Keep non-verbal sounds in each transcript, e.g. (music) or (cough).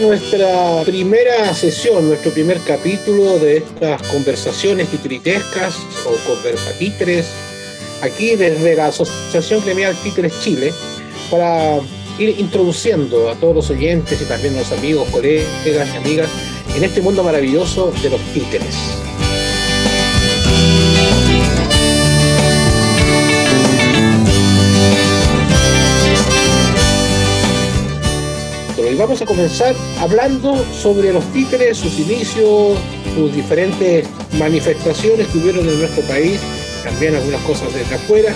nuestra primera sesión, nuestro primer capítulo de estas conversaciones titritescas o conversatitres, aquí desde la Asociación Gremial Títeres Chile, para ir introduciendo a todos los oyentes y también a los amigos, colegas y amigas en este mundo maravilloso de los títeres. Vamos a comenzar hablando sobre los títeres, sus inicios, sus diferentes manifestaciones que hubieron en nuestro país, también algunas cosas desde afuera,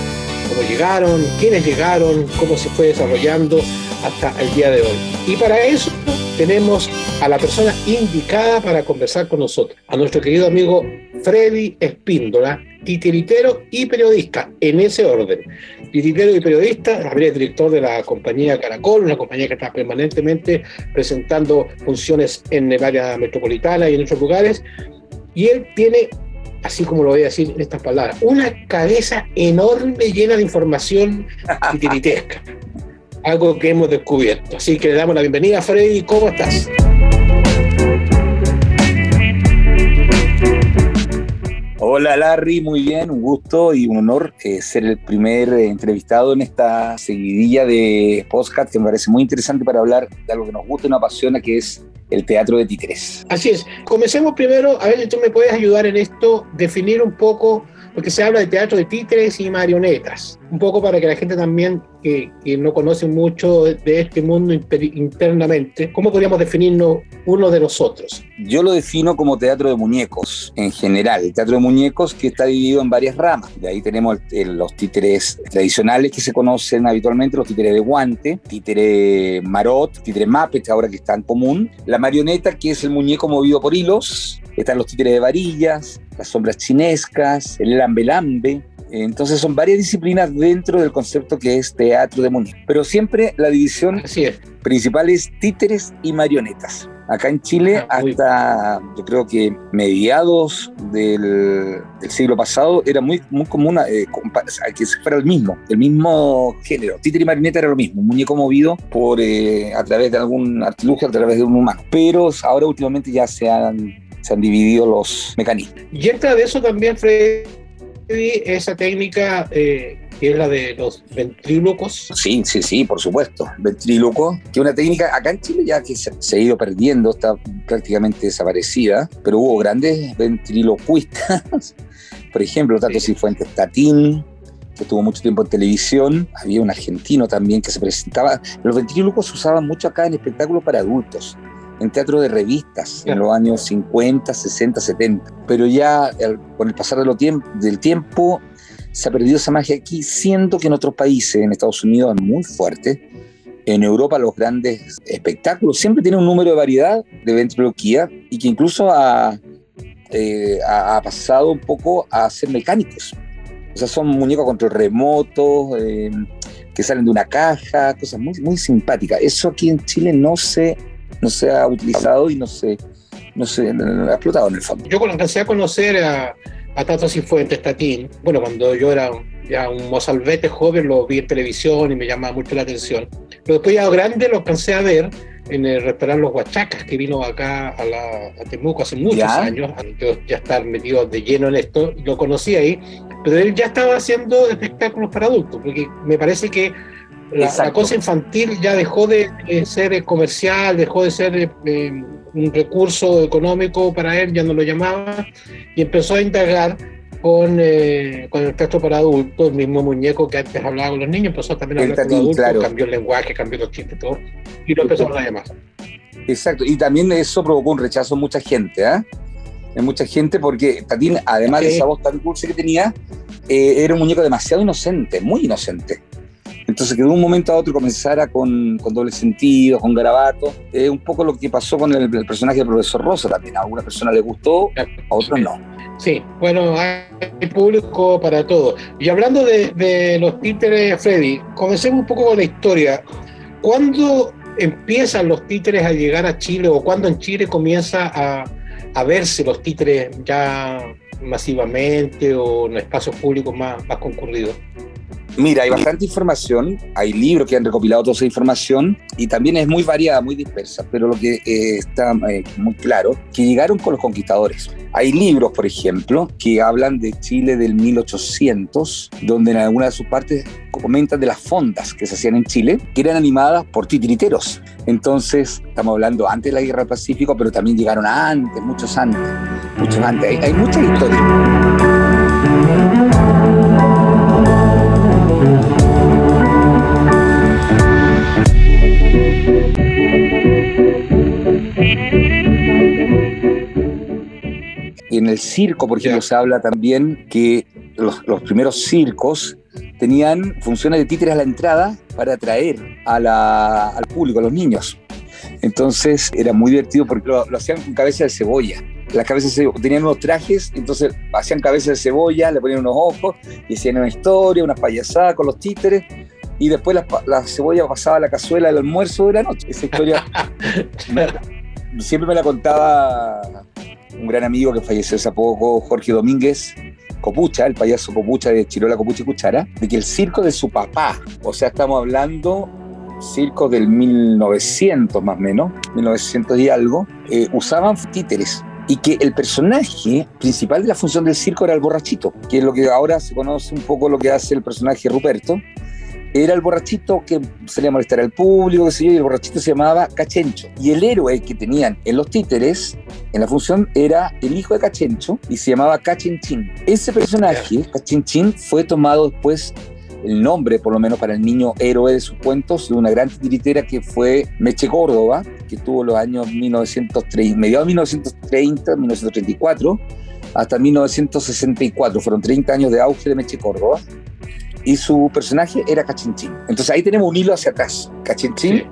cómo llegaron, quiénes llegaron, cómo se fue desarrollando hasta el día de hoy. Y para eso tenemos a la persona indicada para conversar con nosotros, a nuestro querido amigo Freddy Espíndola, titiritero y periodista, en ese orden. Titiritero y periodista, es director de la compañía Caracol, una compañía que está permanentemente presentando funciones en el área metropolitana y en otros lugares. Y él tiene, así como lo voy a decir en estas palabras, una cabeza enorme llena de información titiritesca. (laughs) algo que hemos descubierto. Así que le damos la bienvenida Freddy. ¿Cómo estás? Hola Larry, muy bien, un gusto y un honor eh, ser el primer eh, entrevistado en esta seguidilla de podcast que me parece muy interesante para hablar de algo que nos gusta y nos apasiona, que es el teatro de títeres. Así es. Comencemos primero, a ver si tú me puedes ayudar en esto, definir un poco, porque se habla de teatro de títeres y marionetas, un poco para que la gente también que, no conoce mucho de este mundo internamente, ¿cómo podríamos definirnos uno de nosotros? Yo lo defino como teatro de muñecos en general, el teatro de muñecos que está dividido en varias ramas. De ahí tenemos los títeres tradicionales que se conocen habitualmente, los títeres de guante, títere marot, títere Muppet, ahora que está en común, la marioneta que es el muñeco movido por hilos, están los títeres de varillas, las sombras chinescas, el lambe-lambe, entonces son varias disciplinas dentro del concepto que es teatro de muñecos. Pero siempre la división principal es títeres y marionetas. Acá en Chile, ah, hasta yo creo que mediados del, siglo pasado, era muy, muy común eh, que fuera el mismo, el mismo género. Títere y marioneta era lo mismo, un muñeco movido por, eh, a través de algún artilugio, a través de un humano. Pero ahora últimamente ya se han, se han dividido los mecanismos. Y entra de eso también, Fred, esa técnica eh, que es la de los ventrílocos. Sí, sí, sí, por supuesto. Ventríloco, que una técnica acá en Chile ya que se, ha ido perdiendo, está prácticamente desaparecida, pero hubo grandes ventriloquistas. (laughs) por ejemplo, Tato sí. Cifuentes Tatín, que tuvo mucho tiempo en televisión. Había un argentino también que se presentaba. Los ventrílocos se usaban mucho acá en espectáculos para adultos en teatro de revistas en los años 50, 60, 70. Pero ya con el pasar del tiempo se ha perdido esa magia aquí, siendo que en otros países, en Estados Unidos es muy fuerte. En Europa los grandes espectáculos siempre tienen un número de variedad de ventriloquía y que incluso ha, eh, ha, pasado un poco a ser mecánicos. O sea, son muñecos control remoto, eh, que salen de una caja, cosas muy, muy simpáticas. Eso aquí en Chile no se no se ha utilizado y no se, no se ha explotado en el fondo. Yo cuando alcancé a conocer a, a Tato Cifuentes, Tatín, bueno, cuando yo era ya un mozalbete joven, lo vi en televisión y me llamaba mucho la atención. Pero después ya grande lo alcancé a ver en el restaurante Los Huachacas, que vino acá a, la, a Temuco hace muchos años, antes ya estar metido de lleno en esto, lo conocí ahí, pero él ya estaba haciendo espectáculos para adultos, porque me parece que la, cosa infantil ya dejó de, ser comercial, dejó de ser eh, un recurso económico para él, ya no lo llamaba, y empezó a indagar con, eh, con el texto para adultos, el mismo muñeco que antes hablaba con los niños, empezó también a hablar con adultos, cambió el lenguaje, cambió los chistes, todo, y lo empezó a llamar. Exacto, y también eso provocó un rechazo en mucha gente, ¿eh? En mucha gente, porque Tatín, además de esa voz tan dulce que tenía, eh, era un muñeco demasiado inocente, muy inocente. Entonces que de un momento a otro comenzara con, con doble sentido, con garabato, es un poco lo que pasó con el, personaje del profesor Rosa también. A alguna persona le gustó, a otros no. Sí, bueno, hay público para todo. Y hablando de, los títeres, Freddy, comencemos un poco con la historia. ¿Cuándo empiezan los títeres a llegar a Chile o cuándo en Chile comienza a, verse los títeres ya masivamente o en espacios públicos más concurridos? Mira, hay bastante información, hay libros que han recopilado toda esa información y también es muy variada, muy dispersa, pero lo que eh, está eh, muy claro, que llegaron con los conquistadores. Hay libros, por ejemplo, que hablan de Chile del 1800, donde en alguna de sus partes comentan de las fondas que se hacían en Chile, que eran animadas por titiriteros. Entonces, estamos hablando antes de la Guerra del Pacífico, pero también llegaron antes, muchos antes, muchos antes. Hay, hay mucha historia. En el circo, por ejemplo, se habla también que los, primeros circos tenían funciones de títeres a la entrada para atraer al público, a los niños. Entonces era muy divertido porque lo, hacían con cabeza de cebolla. Las cabezas tenían unos trajes, entonces hacían cabeza de cebolla, le ponían unos ojos y hacían una historia, una payasada con los títeres. Y después la, cebolla pasaba a la cazuela del almuerzo de la noche. Esa historia (laughs) siempre me la contaba un gran amigo que falleció hace poco, Jorge Domínguez, Copucha, el payaso Copucha de Chirola Copucha y Cuchara, de que el circo de su papá, o sea, estamos hablando circo del 1900 más o menos, 1900 y algo, eh, usaban títeres y que el personaje principal de la función del circo era el borrachito, que es lo que ahora se conoce un poco lo que hace el personaje Ruperto, era el borrachito que salía a molestar al público, qué sé yo, y el borrachito se llamaba Cachencho. Y el héroe que tenían en los títeres, en la función, era el hijo de Cachencho y se llamaba Cachinchín. Ese personaje, Cachinchín, fue tomado después el nombre, por lo menos para el niño héroe de sus cuentos, de una gran titiritera que fue Meche Córdoba, que tuvo los años 1930, mediados de 1930, 1934, hasta 1964. Fueron 30 años de auge de Meche Córdoba y su personaje era Cachinchín. Entonces ahí tenemos un hilo hacia atrás. Cachinchín,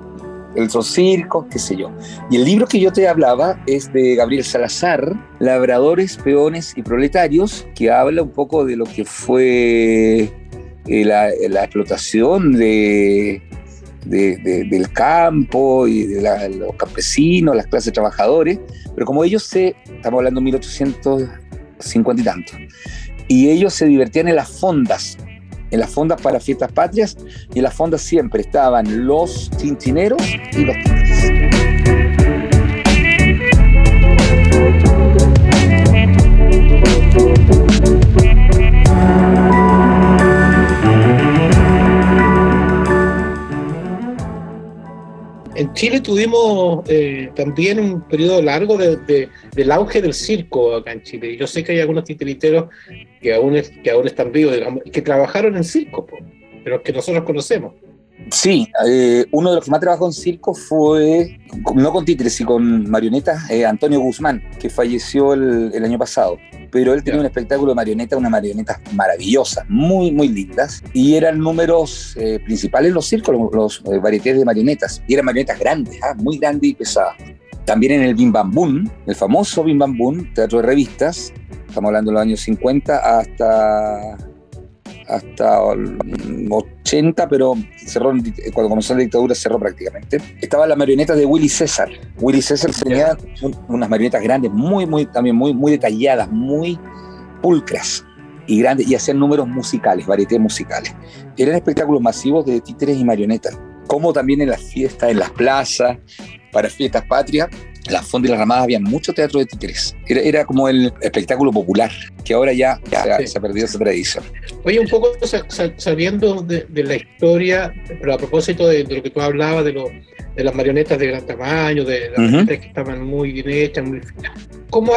el circo, qué sé yo. Y el libro que yo te hablaba es de Gabriel Salazar, Labradores, Peones y Proletarios, que habla un poco de lo que fue eh, la, explotación de, del campo y de los campesinos, las clases trabajadores, pero como ellos se, estamos hablando de 1850 y tanto, y ellos se divertían en las fondas en las fondas para fiestas patrias y en las fondas siempre estaban los chinchineros y los En Chile tuvimos eh, también un periodo largo de, del auge del circo acá en Chile. Yo sé que hay algunos titiriteros que aún, que aún están vivos, digamos, que trabajaron en circo, pero que nosotros conocemos. Sí, eh, uno de los que más trabajó en circo fue, no con títeres, sino con marionetas, eh, Antonio Guzmán, que falleció el, año pasado. Pero él tenía un espectáculo de marionetas, unas marionetas maravillosas, muy, muy lindas. Y eran números eh, principales en los circos, los, varietés de marionetas. Y eran marionetas grandes, ah, muy grandes y pesadas. También en el Bim Bam Boom, el famoso Bim Bam Boom, teatro de revistas, estamos hablando de los años 50 hasta hasta 80, pero cerró, cuando comenzó la dictadura cerró prácticamente. Estaban las marionetas de Willy César. Willy César tenía unas marionetas grandes, muy, muy, también muy, muy detalladas, muy pulcras y grandes, y hacían números musicales, varietés musicales. Eran espectáculos masivos de títeres y marionetas, como también en las fiestas, en las plazas, para fiestas patrias, la Fonda y las Ramadas había mucho teatro de títeres. Era, como el espectáculo popular, que ahora ya, se, ha perdido esa tradición. Oye, un poco sabiendo de, la historia, pero a propósito de, lo que tú hablabas, de, de las marionetas de gran tamaño, de las marionetas que estaban muy bien hechas, muy finas. ¿Cómo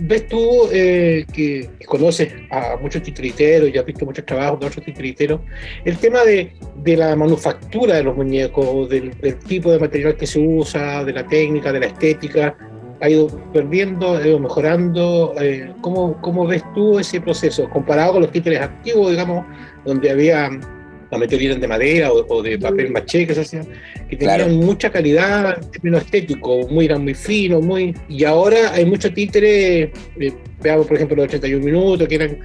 ves tú eh, que, conoces a muchos titiriteros y has visto muchos trabajos de otros titiriteros, el tema de, la manufactura de los muñecos, del, tipo de material que se usa, de la técnica, de la estética, ha ido perdiendo, ha ido mejorando? Eh, ¿cómo, ¿Cómo ves tú ese proceso comparado con los títeres activos, digamos, donde había normalmente eran de madera o, de papel maché que se hacían, que tenían mucha calidad en términos estéticos, muy, eran muy finos, muy... Y ahora hay muchos títeres, eh, veamos por ejemplo los 81 minutos, que eran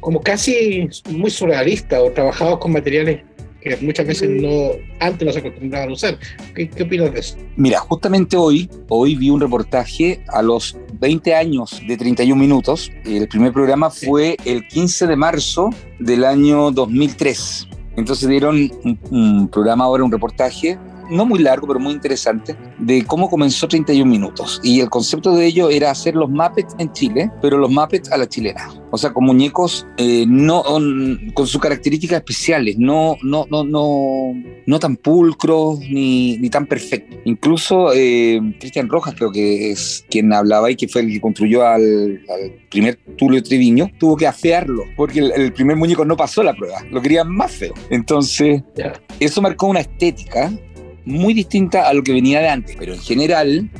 como casi muy surrealistas o trabajados con materiales que muchas veces no, antes no se acostumbraban a usar. ¿Qué, ¿Qué, opinas de eso? Mira, justamente hoy, hoy vi un reportaje a los 20 años de 31 minutos. El primer programa fue el 15 de marzo del año 2003 Entonces dieron un, un programa ahora, un reportaje no muy largo, pero muy interesante, de cómo comenzó 31 minutos. Y el concepto de ello era hacer los Muppets en Chile, pero los Muppets a la chilena. O sea, con muñecos eh, no, con sus características especiales, no, no, no, no, no tan pulcros ni, ni tan perfectos. Incluso eh, Cristian Rojas, creo que es quien hablaba y que fue el que construyó al, primer Tulio Triviño, tuvo que afearlo, porque el, primer muñeco no pasó la prueba, lo querían más feo. Entonces, eso marcó una estética muy distinta a lo que venía de antes, pero en general,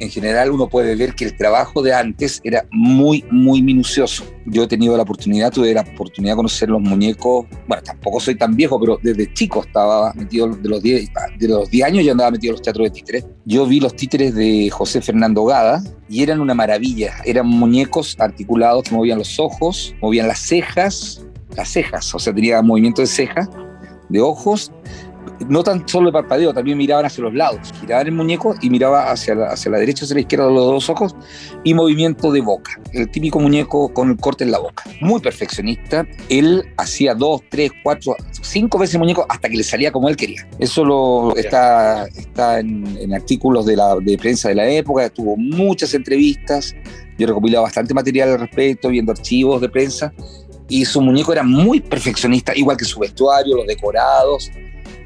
en general uno puede ver que el trabajo de antes era muy, muy minucioso. Yo he tenido la oportunidad, tuve la oportunidad de conocer los muñecos, bueno, tampoco soy tan viejo, pero desde chico estaba metido, de los 10, de los 10 años yo andaba metido en los teatros de títeres. Yo vi los títeres de José Fernando Gada y eran una maravilla, eran muñecos articulados que movían los ojos, movían las cejas, las cejas, o sea, tenía movimiento de ceja, de ojos, no tan solo de parpadeo, también miraban hacia los lados, giraban el muñeco y miraba hacia la, hacia la derecha, hacia la izquierda los dos ojos y movimiento de boca, el típico muñeco con el corte en la boca. Muy perfeccionista, él hacía dos, tres, cuatro, cinco veces el muñeco hasta que le salía como él quería. Eso lo, está, está en, artículos de, la, de prensa de la época, tuvo muchas entrevistas, yo he recopilado bastante material al respecto, viendo archivos de prensa, y su muñeco era muy perfeccionista, igual que su vestuario, los decorados,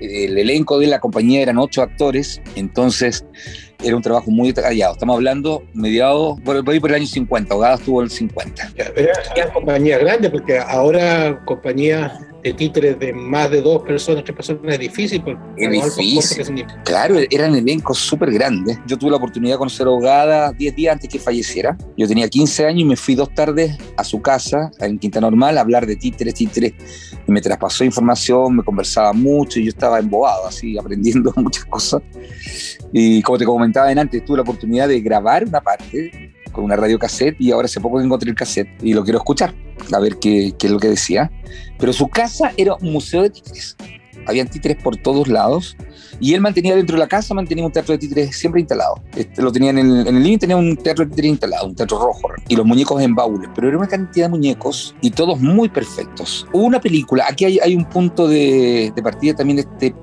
el elenco de la compañía eran ocho actores, entonces era un trabajo muy detallado. Estamos hablando mediados, por, por, el año 50, Hogadas tuvo el 50. Era compañía grande, porque ahora compañías de títeres de más de dos personas, tres personas, es difícil. Es difícil. Claro, eran elencos súper grandes. Yo tuve la oportunidad de conocer a Hogada 10 días antes que falleciera. Yo tenía 15 años y me fui dos tardes a su casa, en Quinta Normal, a hablar de títeres, títeres. Y me traspasó información, me conversaba mucho y yo estaba embobado, así, aprendiendo (laughs) muchas cosas. Y como te comentaba antes, tuve la oportunidad de grabar una parte con una radio cassette y ahora hace poco encontré el cassette y lo quiero escuchar, a ver qué, qué es lo que decía. Pero su casa era un museo de títeres. Habían títeres por todos lados y él mantenía dentro de la casa, mantenía un teatro de títeres siempre instalado. Este, lo tenían en el, en el living, tenía un teatro de títeres instalado, un teatro rojo, y los muñecos en baúles, pero era una cantidad de muñecos y todos muy perfectos. Hubo una película, aquí hay, hay un punto de, de partida también de este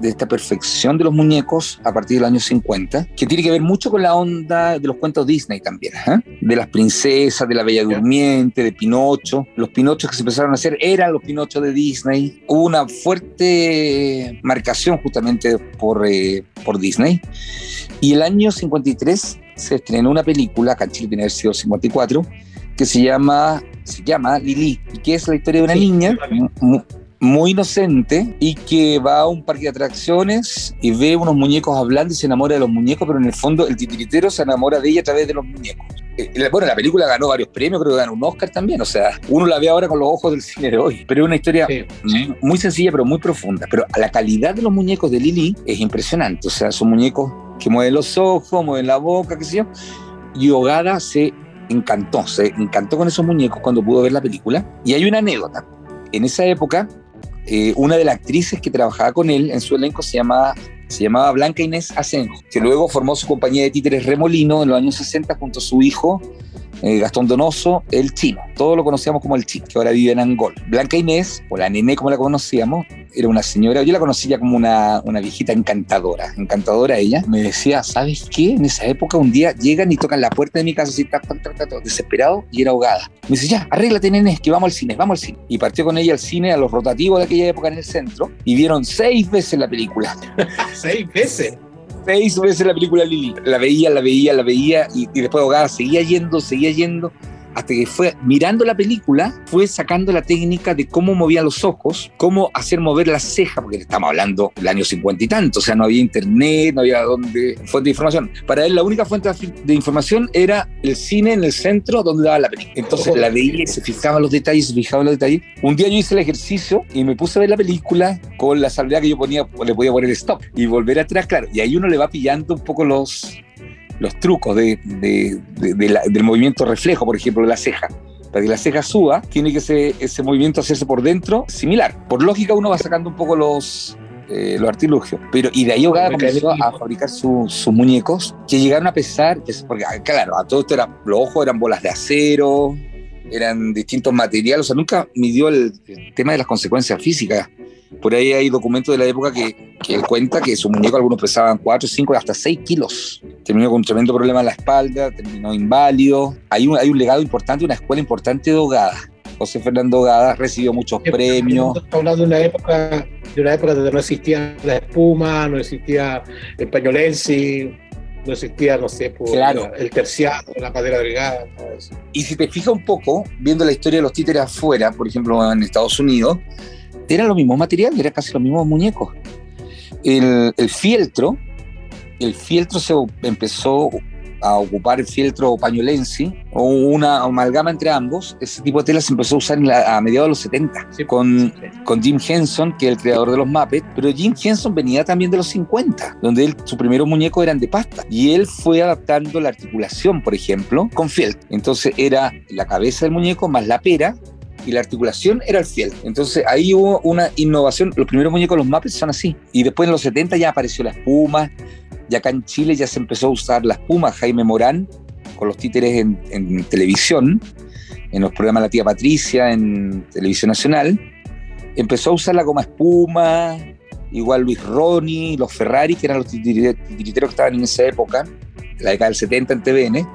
de esta perfección de los muñecos a partir del año 50, que tiene que ver mucho con la onda de los cuentos Disney también, ¿eh? de las princesas, de la Bella Durmiente, de Pinocho. Los Pinochos que se empezaron a hacer eran los Pinochos de Disney. Hubo una fuerte marcación justamente por, eh, por Disney. Y el año 53 se estrenó una película, acá en Chile tiene que haber sido el 54, que se llama, se llama Lili, y que es la historia de una sí, niña muy inocente y que va a un parque de atracciones y ve unos muñecos hablando y se enamora de los muñecos, pero en el fondo el titiritero se enamora de ella a través de los muñecos. Eh, bueno, la película ganó varios premios, creo que ganó un Oscar también, o sea, uno la ve ahora con los ojos del cine de hoy, pero es una historia sí. muy sencilla, pero muy profunda. Pero la calidad de los muñecos de Lili es impresionante, o sea, son muñecos que mueven los ojos, mueven la boca, qué sé yo, y Ogada se encantó, se encantó con esos muñecos cuando pudo ver la película. Y hay una anécdota. En esa época, eh, una de las actrices que trabajaba con él en su elenco se llamaba, se llamaba Blanca Inés Asenjo, que luego formó su compañía de títeres Remolino en los años 60 junto a su hijo eh, Gastón Donoso, el chino. Todos lo conocíamos como el chino, que ahora vive en Angol. Blanca Inés, o la nené como la conocíamos, era una señora, yo la conocía como una, una viejita encantadora, encantadora ella. Me decía, ¿sabes qué? En esa época un día llegan y tocan la puerta de mi casa así, tac, tac, tac, desesperado y era ahogada. Me dice, ya, arréglate, nené, que vamos al cine, vamos al cine. Y partió con ella al cine, a los rotativos de aquella época en el centro, y vieron seis veces la película. (laughs) ¿Seis veces? Seis veces la película Lili. La veía, la veía, la veía y, y después ahogada seguía yendo, seguía yendo hasta que fue mirando la película, fue sacando la técnica de cómo movía los ojos, cómo hacer mover la ceja, porque estamos hablando del año 50 y tanto, o sea, no había internet, no había dónde, fuente de información. Para él la única fuente de información era el cine en el centro donde daba la película. Entonces la veía y se fijaba en los detalles, se fijaba en los detalles. Un día yo hice el ejercicio y me puse a ver la película con la salvedad que yo ponía, le podía poner stop y volver atrás, claro, y ahí uno le va pillando un poco los, los trucos de, de, de, la, del movimiento reflejo, por ejemplo, de la ceja. Para que la ceja suba, tiene que ese, ese movimiento hacerse por dentro similar. Por lógica, uno va sacando un poco los, eh, los artilugios. Pero, y de ahí Ogada comenzó a fabricar sus su muñecos que llegaron a pesar, porque claro, a todo esto los ojos eran bolas de acero, eran distintos materiales, o sea, nunca midió el, el tema de las consecuencias físicas Por ahí hay documentos de la época que, que él cuenta que su muñeco algunos pesaban 4, 5, hasta 6 kilos. Terminó con un tremendo problema en la espalda, terminó inválido. Hay un, hay un legado importante, una escuela importante de Hogada. José Fernando Hogada recibió muchos premios. Estamos hablando de una época, de una época donde no existía la espuma, no existía el pañolensi, no existía, no sé, por Claro. el terciado, la madera delgada. Y si te fijas un poco, viendo la historia de los títeres afuera, por ejemplo en Estados Unidos, eran los mismos materiales, eran casi los mismos muñecos. El, el fieltro, el fieltro se empezó a ocupar el fieltro pañolensi, o una amalgama entre ambos. Ese tipo de tela se empezó a usar la- a mediados de los 70, Sí. con, con Jim Henson, que es el creador de los Muppets, pero Jim Henson venía también de los 50, donde él, sus primeros muñecos eran de pasta, y él fue adaptando la articulación, por ejemplo, con fieltro. Entonces era la cabeza del muñeco más la pera, y la articulación era el fieltro. Entonces ahí hubo una innovación. Los primeros muñecos los Muppets son así. Y después en los 70 ya apareció la espuma, y acá en Chile ya se empezó a usar la espuma. Jaime Morán, con los títeres en, en televisión, en los programas La Tía Patricia, en Televisión Nacional, empezó a usar la goma espuma, igual Luis Roni, los Ferrari, que eran los titiri- titiriteros que estaban en esa época, la década del 70 en TVN,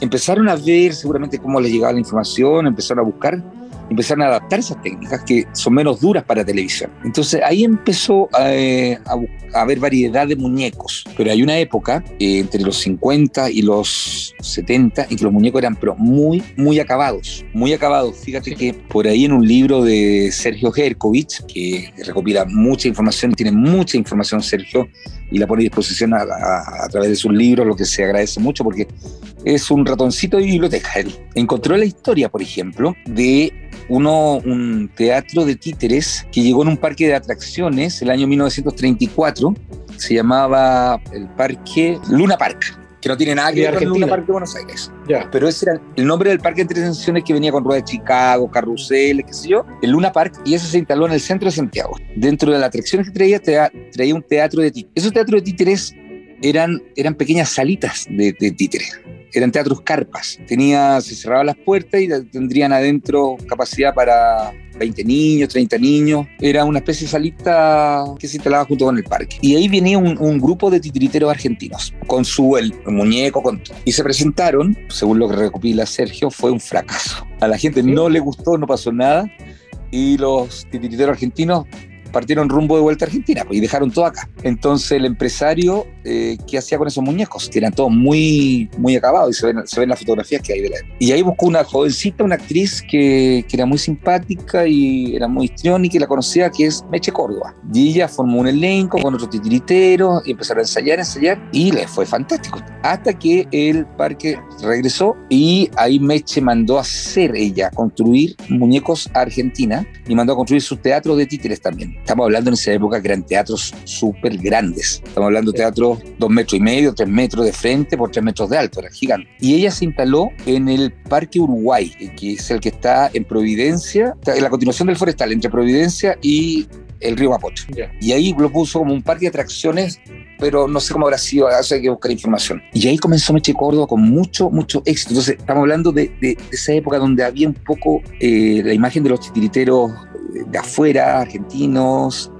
empezaron a ver seguramente cómo les llegaba la información, empezaron a buscar, empezaron a adaptar esas técnicas que son menos duras para televisión. Entonces ahí empezó eh, a, bu- a haber variedad de muñecos, pero hay una época eh, entre los 50 y los 70 en que los muñecos eran pero muy, muy acabados, muy acabados. Fíjate que por ahí en un libro de Sergio Herkovich, que recopila mucha información, tiene mucha información Sergio, y la pone a disposición a, través de sus libros, lo que se agradece mucho porque es un ratoncito de biblioteca. Él encontró la historia, por ejemplo, de uno, un teatro de títeres que llegó en un parque de atracciones el año 1934. Se llamaba el parque Luna Park, que no tiene nada que ver con el. Park de Buenos Aires. Pero ese era el nombre del parque de entretenciones que venía con ruedas de Chicago, carruseles, qué sé yo, el Luna Park, y eso se instaló en el centro de Santiago. Dentro de las atracciones que traía, traía un teatro de títeres. Esos teatros de títeres eran, eran pequeñas salitas de, de títeres. Eran teatros carpas. Tenía, se cerraban las puertas y tendrían adentro capacidad para 20 niños, 30 niños. Era una especie de salita que se instalaba junto con el parque. Y ahí venía un, un grupo de titiriteros argentinos, con su el, muñeco, con todo. Y se presentaron, según lo que recopila Sergio, fue un fracaso. A la gente no le gustó, no pasó nada. Y los titiriteros argentinos partieron rumbo de vuelta a Argentina pues, y dejaron todo acá. Entonces el empresario, eh, ¿qué hacía con esos muñecos? Que eran todos muy, muy acabados y se ven, se ven las fotografías que hay de la época. Y ahí buscó una jovencita, una actriz que, que era muy simpática y era muy histriónica y la conocía, que es Meche Córdoba. Y ella formó un elenco con otros titiriteros y empezaron a ensayar, a ensayar y les fue fantástico. Hasta que el parque regresó y ahí Meche mandó a hacer ella, construir muñecos a Argentina y mandó a construir sus teatros de títeres también. Estamos hablando en esa época que eran teatros súper grandes. Estamos hablando de teatros dos metros y medio, tres metros de frente por tres metros de alto, era gigante. Y ella se instaló en el Parque Uruguay, que es el que está en Providencia, en la continuación del forestal, entre Providencia y el río Mapocho. Y ahí lo puso como un parque de atracciones, pero no sé cómo habrá sido, eso hay que buscar información. Y ahí comenzó Meche Córdoba con mucho, mucho éxito. Entonces, estamos hablando de, de- de esa época donde había un poco eh, la imagen de los titiriteros de afuera, argentinos.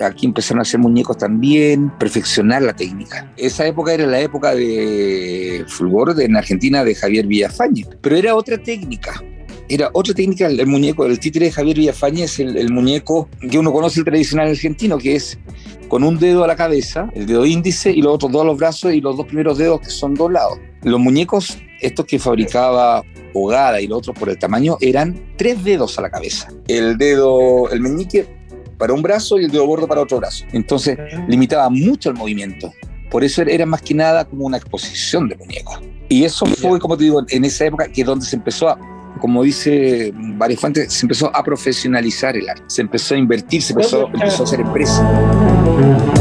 Aquí empezaron a hacer muñecos también, perfeccionar la técnica. Esa época era la época de fulgor en Argentina de Javier Villafañe, pero era otra técnica era otra técnica, el, muñeco, el títere de Javier Villafañe es el, el muñeco que uno conoce el tradicional argentino, que es con un dedo a la cabeza, el dedo índice, y los otros dos a los brazos y los dos primeros dedos que son doblados. Los muñecos, estos que fabricaba Hogada y los otros por el tamaño, eran tres dedos a la cabeza. El dedo, el meñique para un brazo y el dedo gordo para otro brazo. Entonces limitaba mucho el movimiento. Por eso era más que nada como una exposición de muñecos. Y eso fue, como te digo, en esa época que es donde se empezó a, como dice varias fuentes, se empezó a profesionalizar el arte, se empezó a invertir, se empezó, empezó a hacer empresa.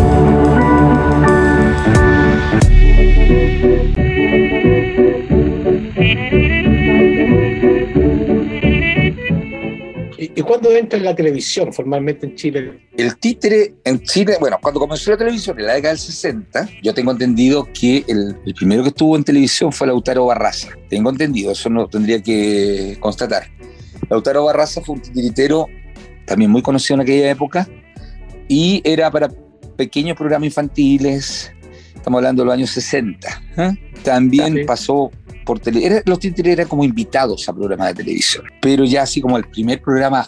¿Y, y cuándo entra en la televisión formalmente en Chile? El títere en Chile, bueno, cuando comenzó la televisión en la década del 60, yo tengo entendido que el, el primero que estuvo en televisión fue Lautaro Barraza. Tengo entendido, eso no tendría que constatar. Lautaro Barraza fue un titiritero también muy conocido en aquella época, y era para pequeños programas infantiles, estamos hablando de los años 60. ¿eh? También pasó por tele, era- los títeres eran como invitados a programas de televisión, pero ya así como el primer programa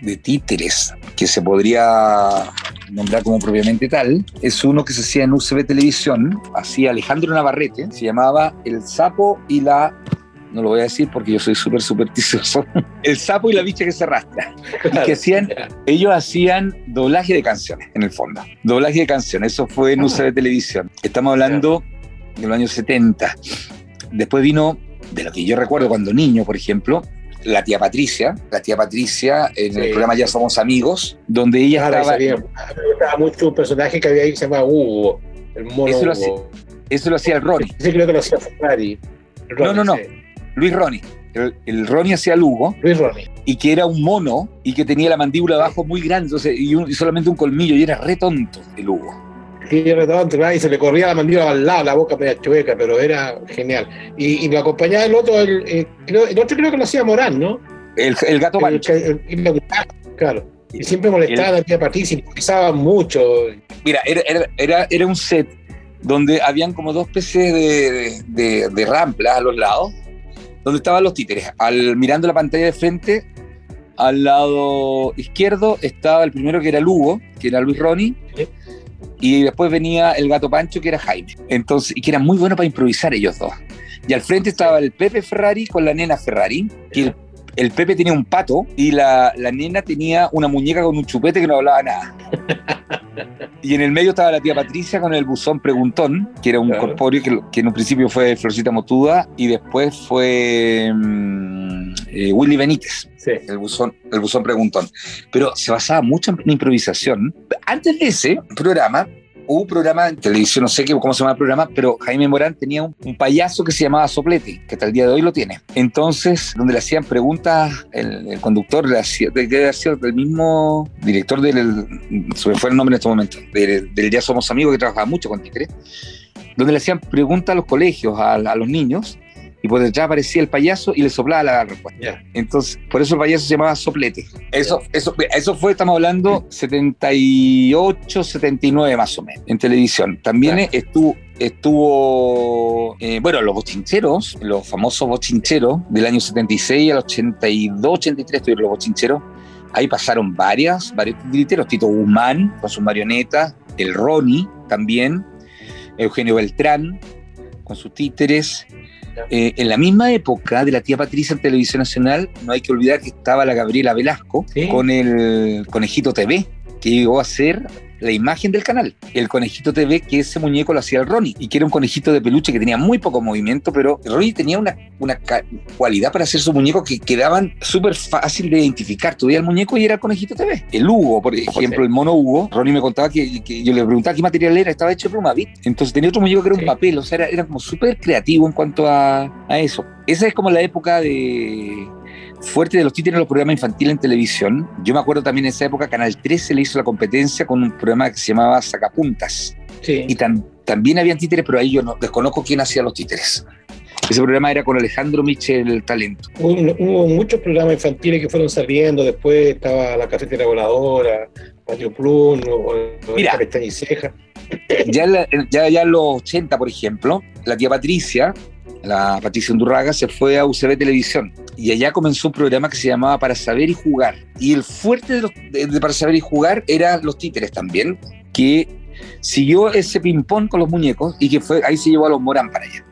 de títeres que se podría nombrar como propiamente tal, es uno que se hacía en UCB Televisión, hacía Alejandro Navarrete, se llamaba El sapo y la... No lo voy a decir porque yo soy súper supersticioso. (laughs) El sapo y la bicha que se arrastra. Y que hacían, ellos hacían doblaje de canciones, en el fondo. Doblaje de canciones, eso fue en Ah. UCB Televisión. Estamos hablando de los años 70. Después vino, de lo que yo recuerdo cuando niño, por ejemplo, la tía Patricia, la tía Patricia en Sí. el programa Ya Somos Amigos, donde ella Claro, estaba... me gustaba mucho un personaje que había ahí que se llama Hugo, el mono Eso lo Hugo. Eso lo hacía el Ronnie, Ese creo que lo hacía Ferrari. No, no, no. sí. Luis Ronnie. El, el Ronnie hacía el Hugo Luis Ronnie. y que era un mono y que tenía la mandíbula abajo muy grande entonces, y, un- y solamente un colmillo y era re tonto el Hugo. Y se le corría la mandíbula al lado, la boca media chueca, pero era genial. Y, y lo acompañaba el otro, el, eh, el otro creo que lo hacía Morán, ¿no? El, el gato Pancho. claro. Y siempre molestaba la tía Patricia, improvisaba mucho. Mira, era, era, era, era un set donde habían como dos especies de, de, de ramplas a los lados, donde estaban los títeres. Al, mirando la pantalla de frente, al lado izquierdo estaba el primero que era el Hugo, que era Luis Ronnie, Sí. Y después venía el gato Pancho, que era Jaime. Entonces, y que eran muy buenos para improvisar ellos dos. Y al frente estaba el Pepe Ferrari con la nena Ferrari, que el, el Pepe tenía un pato y la, la nena tenía una muñeca con un chupete que no hablaba nada. Y en el medio estaba la tía Patricia con el buzón preguntón, que era un Claro. corpóreo que, que en un principio fue Florcita Motuda y después fue mm, eh, Willy Benítez, Sí. el buzón, el buzón preguntón. Pero se basaba mucho en improvisación. Antes de ese programa, hubo un programa en televisión, no sé qué, cómo se llama el programa, pero Jaime Morán tenía un, un payaso que se llamaba Soplete, que hasta el día de hoy lo tiene. Entonces, donde le hacían preguntas, el, el conductor le hacía, debe el mismo director del, se me fue el nombre en este momento, del, del Ya Somos Amigos, que trabajaba mucho con Títere, donde le hacían preguntas a los colegios, a, a los niños, y por detrás aparecía el payaso y le soplaba la respuesta. Entonces, por eso el payaso se llamaba Soplete. Eso, eso, eso fue, estamos hablando, 78, 79 más o menos, en televisión. También estuvo, estuvo eh, bueno, los bochincheros, los famosos bochincheros del año 76 al 82, 83 estuvieron los bochincheros. Ahí pasaron varias, varios titiriteros, Tito Guzmán con sus marionetas, el Ronnie también, Eugenio Beltrán con sus títeres. Eh, en la misma época de la tía Patricia en Televisión Nacional, no hay que olvidar que estaba la Gabriela Velasco Sí. con el Conejito TV, que llegó a ser la imagen del canal. El Conejito TV, que ese muñeco lo hacía el Ronnie, y que era un conejito de peluche que tenía muy poco movimiento, pero Ronnie tenía una, una cualidad para hacer sus muñecos que quedaban súper fácil de identificar. Tú veías el muñeco y era el Conejito TV. El Hugo, por ejemplo, el mono Hugo, Ronnie me contaba que, que yo le preguntaba qué material era, estaba hecho de pluma, ¿viste? Entonces tenía otro muñeco que era un Sí. papel, o sea, era, era como súper creativo en cuanto a, a eso. Esa es como la época de fuerte de los títeres los programas infantiles en televisión. Yo me acuerdo también en esa época, Canal 13 le hizo la competencia con un programa que se llamaba Sacapuntas. Sí. Y tam- también habían títeres, pero ahí yo no desconozco quién hacía los títeres. Ese programa era con Alejandro Michel el Talento. Hubo, hubo muchos programas infantiles que fueron saliendo, después estaba La Cafetera Voladora, Patio Plum, Mira. Esta Pestaña y Ceja. Ya en, la- ya, ya en los 80, por ejemplo, la tía Patricia, la Patricia Undurraga, se fue a UCB Televisión y allá comenzó un programa que se llamaba Para Saber y Jugar. Y el fuerte de, los- de- Para Saber y Jugar eran los títeres también, que siguió ese ping-pong con los muñecos y que fue ahí se llevó a los Morán para allá.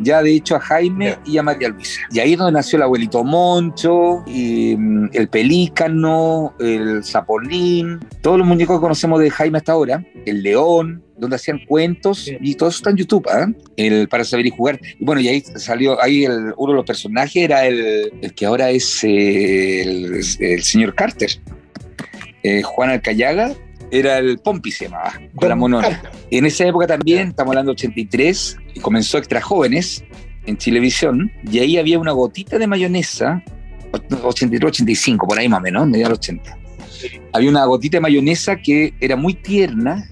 Ya de hecho a Jaime y a María Luisa. Y ahí es donde nació el abuelito Moncho, y, mm, el Pelícano, el Zapolín, todos los muñecos que conocemos de Jaime hasta ahora, el León, donde hacían cuentos, Sí. y todo eso está en YouTube, ¿ah? el Para Saber y Jugar. Y bueno, y ahí salió, ahí el- uno de los personajes era el, el que ahora es eh, el, el señor Carter. Eh, Juan Alcayaga era el Pompi, se llamaba, con la monona. En esa época también, estamos hablando de 83, y comenzó Extra Jóvenes en Chilevisión, y ahí había una gotita de mayonesa, 83, 85, por ahí más o menos, media del 80. Había una gotita de mayonesa que era muy tierna,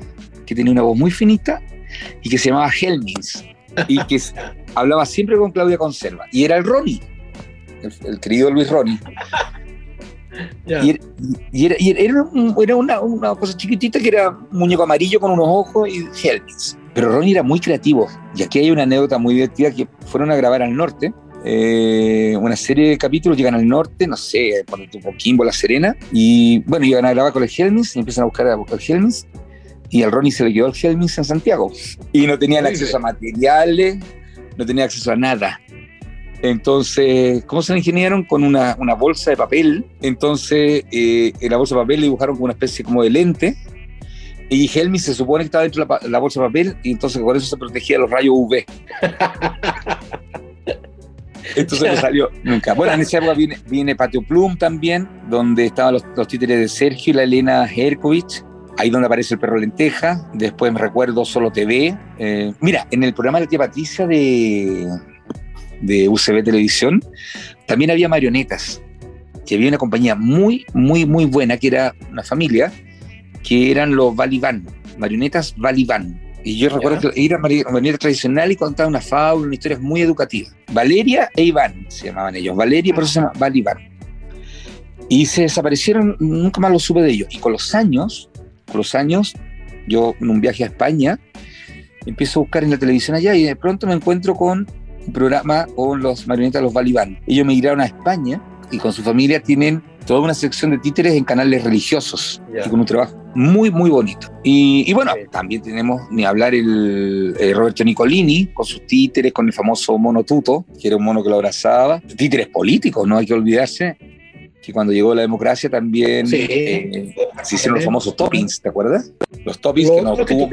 que tenía una voz muy finita, y que se llamaba Helmins, y que (laughs) hablaba siempre con Claudia Conserva, y era el Ronnie, el, el querido Luis Ronnie. Y, era, era, una, una, cosa chiquitita que era un muñeco amarillo con unos ojos y Helmins. Pero Ronnie era muy creativo. Y aquí hay una anécdota muy divertida que fueron a grabar al norte. Eh, una serie de capítulos llegan al norte, no sé, tuvo Kimbo, La Serena, y bueno, iban a grabar con el Helmins y empiezan a buscar, a buscar el Helmins, y al Ronnie se le quedó el Helmins en Santiago. Y no tenían acceso a materiales, no tenía acceso a nada. Entonces, ¿cómo se la ingeniaron? Con una, una bolsa de papel. Entonces, eh, en la bolsa de papel le dibujaron como una especie como de lente. Y Helmi se supone que estaba dentro de la, bolsa de papel y entonces por eso se protegía de los rayos UV. (laughs) Entonces no salió nunca. Bueno, en esa época viene, viene Patio Plum también, donde estaban los, los, títeres de Sergio y la Elena Herkovich. Ahí donde aparece el perro lenteja. Después me recuerdo Solo TV. Eh, mira, en el programa de la tía Patricia de, de UCB Televisión, también había marionetas, que había una compañía muy, muy, muy buena, que era una familia, que eran los Valiván, marionetas Valiván. Y yo recuerdo que era marioneta tradicional y contaba una fábula, una historia muy educativa. Valeria e Iván se llamaban ellos. Valeria, por eso se llama Valiván. Y se desaparecieron, nunca más lo supe de ellos. Y con los años, con los años, yo en un viaje a España, empiezo a buscar en la televisión allá y de pronto me encuentro con programa con los marionetas los Balibán. Ellos migraron a España y con su familia tienen toda una sección de títeres en canales religiosos y con un trabajo muy, muy bonito. Y, bueno, también tenemos, ni hablar, el, Roberto Nicolini con sus títeres, con el famoso mono tuto, que era un mono que lo abrazaba. Títeres políticos, no hay que olvidarse que cuando llegó la democracia también eh, se hicieron los famosos toppings, ¿te acuerdas? Los toppings que nos tuvo...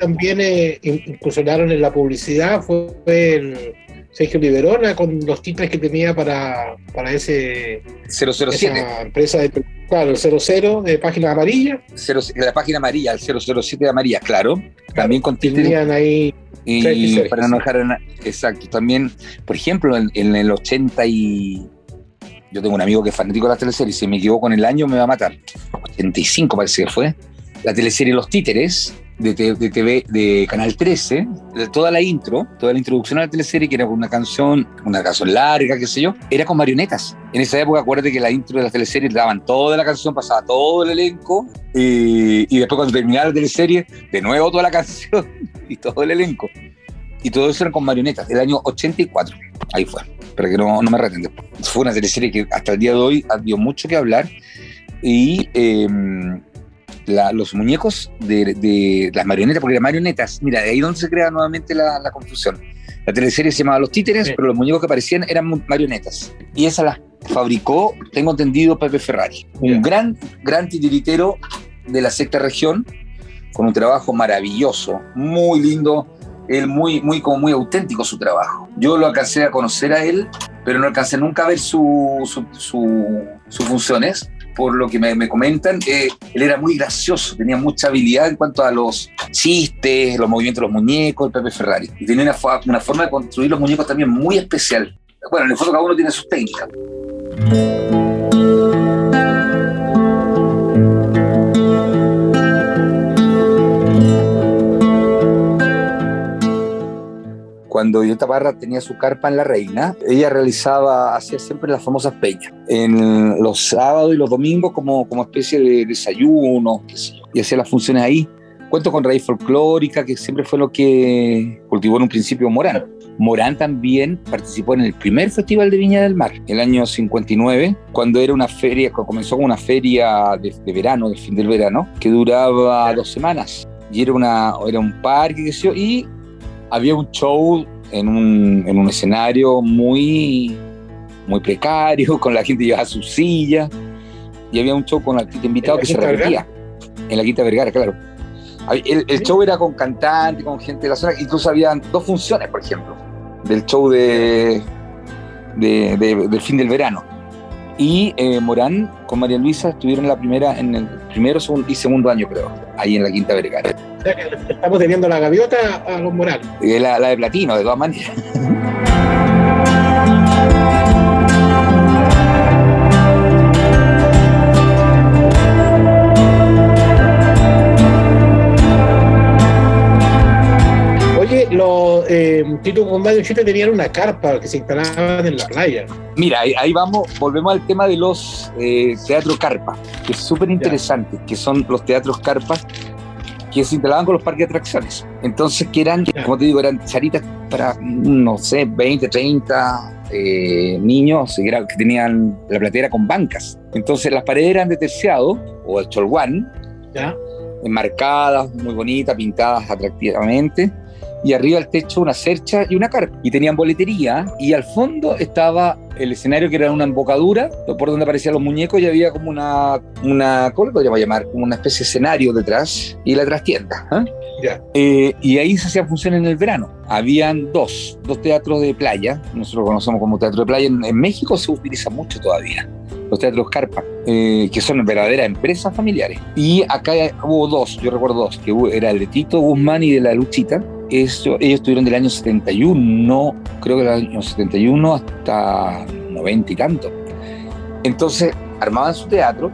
También, eh, incursionaron en la publicidad fue el Sergio Liberona con los títulos que tenía para, para ese 007. Esa empresa de claro, el 00 de página amarilla. la página amarilla, el 007 de amarilla, claro. También con Tenían ahí y para no dejar exacto, también, por ejemplo, en, en, el 80 y yo tengo un amigo que es fanático de las teleseries, si me equivoco en el año me va a matar. 85 parece que fue. La teleserie Los Títeres, de, TV, de Canal 13, de toda la intro, toda la introducción a la teleserie, que era una canción, una canción larga, qué sé yo, era con marionetas. En esa época, acuérdate que la intro de la teleserie daban toda la canción, pasaba todo el elenco, y, y después cuando terminaba la teleserie, de nuevo toda la (laughs) canción y todo el elenco. Y todo eso era con marionetas, del año 84. Ahí fue, para que no, no me reten Fue una teleserie que hasta el día de hoy habido mucho que hablar. Y eh, los muñecos de, las marionetas, porque las marionetas, mira, de ahí donde se crea nuevamente la, confusión. La teleserie se llamaba Los Títeres, pero los muñecos que aparecían eran marionetas. Y esa las fabricó, tengo entendido, Pepe Ferrari. Un gran, gran titiritero de la sexta región, con un trabajo maravilloso, muy lindo, él muy, muy, como muy auténtico su trabajo. Yo lo alcancé a conocer a él, pero no alcancé nunca a ver sus funciones por lo que me, comentan, eh, él era muy gracioso, tenía mucha habilidad en cuanto a los chistes, los movimientos de los muñecos, el Pepe Ferrari. Y tenía una, una forma de construir los muñecos también muy especial. Bueno, en el fondo cada uno tiene sus técnicas. Cuando Violeta Parra tenía su carpa en La Reina, ella realizaba, hacía siempre las famosas peñas. En los sábados y los domingos como, como especie de desayuno, y hacía las funciones ahí. Cuento con raíz folclórica, que siempre fue lo que cultivó en un principio Morán. Morán también participó en el primer Festival de Viña del Mar, el año 59, cuando era una feria, comenzó con una feria de, verano, del fin del verano, que duraba dos semanas. Y era, una, era un parque, qué sé yo, y había un show en un, en un escenario muy, muy precario, (laughs) con la gente llevaba su silla, y había un show con artista invitado que se repetía. En la Quinta Vergara, claro. El, show era con cantantes, con gente de la zona, tú sabías dos funciones, por ejemplo, del show de, de, del fin del verano. Y eh, Morán con María Luisa estuvieron en la primera, en el primero y segundo año, creo, ahí en la Quinta Vergara. estamos teniendo la gaviota a los Morán. La, la de platino, de todas maneras. (laughs) Oye, lo, eh, Tito con Mario Chile tenían una carpa que se instalaban en la playa. Mira, ahí, vamos, volvemos al tema de los eh, teatros carpa, que es súper interesante, que son los teatros carpa que se instalaban con los parques de atracciones. Entonces, que eran, como te digo, eran charitas para, no sé, 20, 30 eh, niños que tenían la platera con bancas. Entonces, las paredes eran de terciado o de cholguán, enmarcadas, muy bonitas, pintadas atractivamente y arriba del techo una cercha y una carpa. Y tenían boletería y al fondo estaba el escenario que era una embocadura por donde aparecían los muñecos y había como una, una ¿cómo le podríamos llamar? Como una especie de escenario detrás y la trastienda. ¿eh? Eh, y ahí se hacían funciones en el verano. Habían dos, dos teatros de playa, nosotros lo conocemos como teatro de playa. En, México se utiliza mucho todavía los teatros carpa, eh, que son verdaderas empresas familiares. Y acá hubo dos, yo recuerdo dos, que era el de Tito Guzmán y de la Luchita, eso, ellos estuvieron del año 71, creo que del año 71 hasta 90 y tanto. Entonces armaban su teatro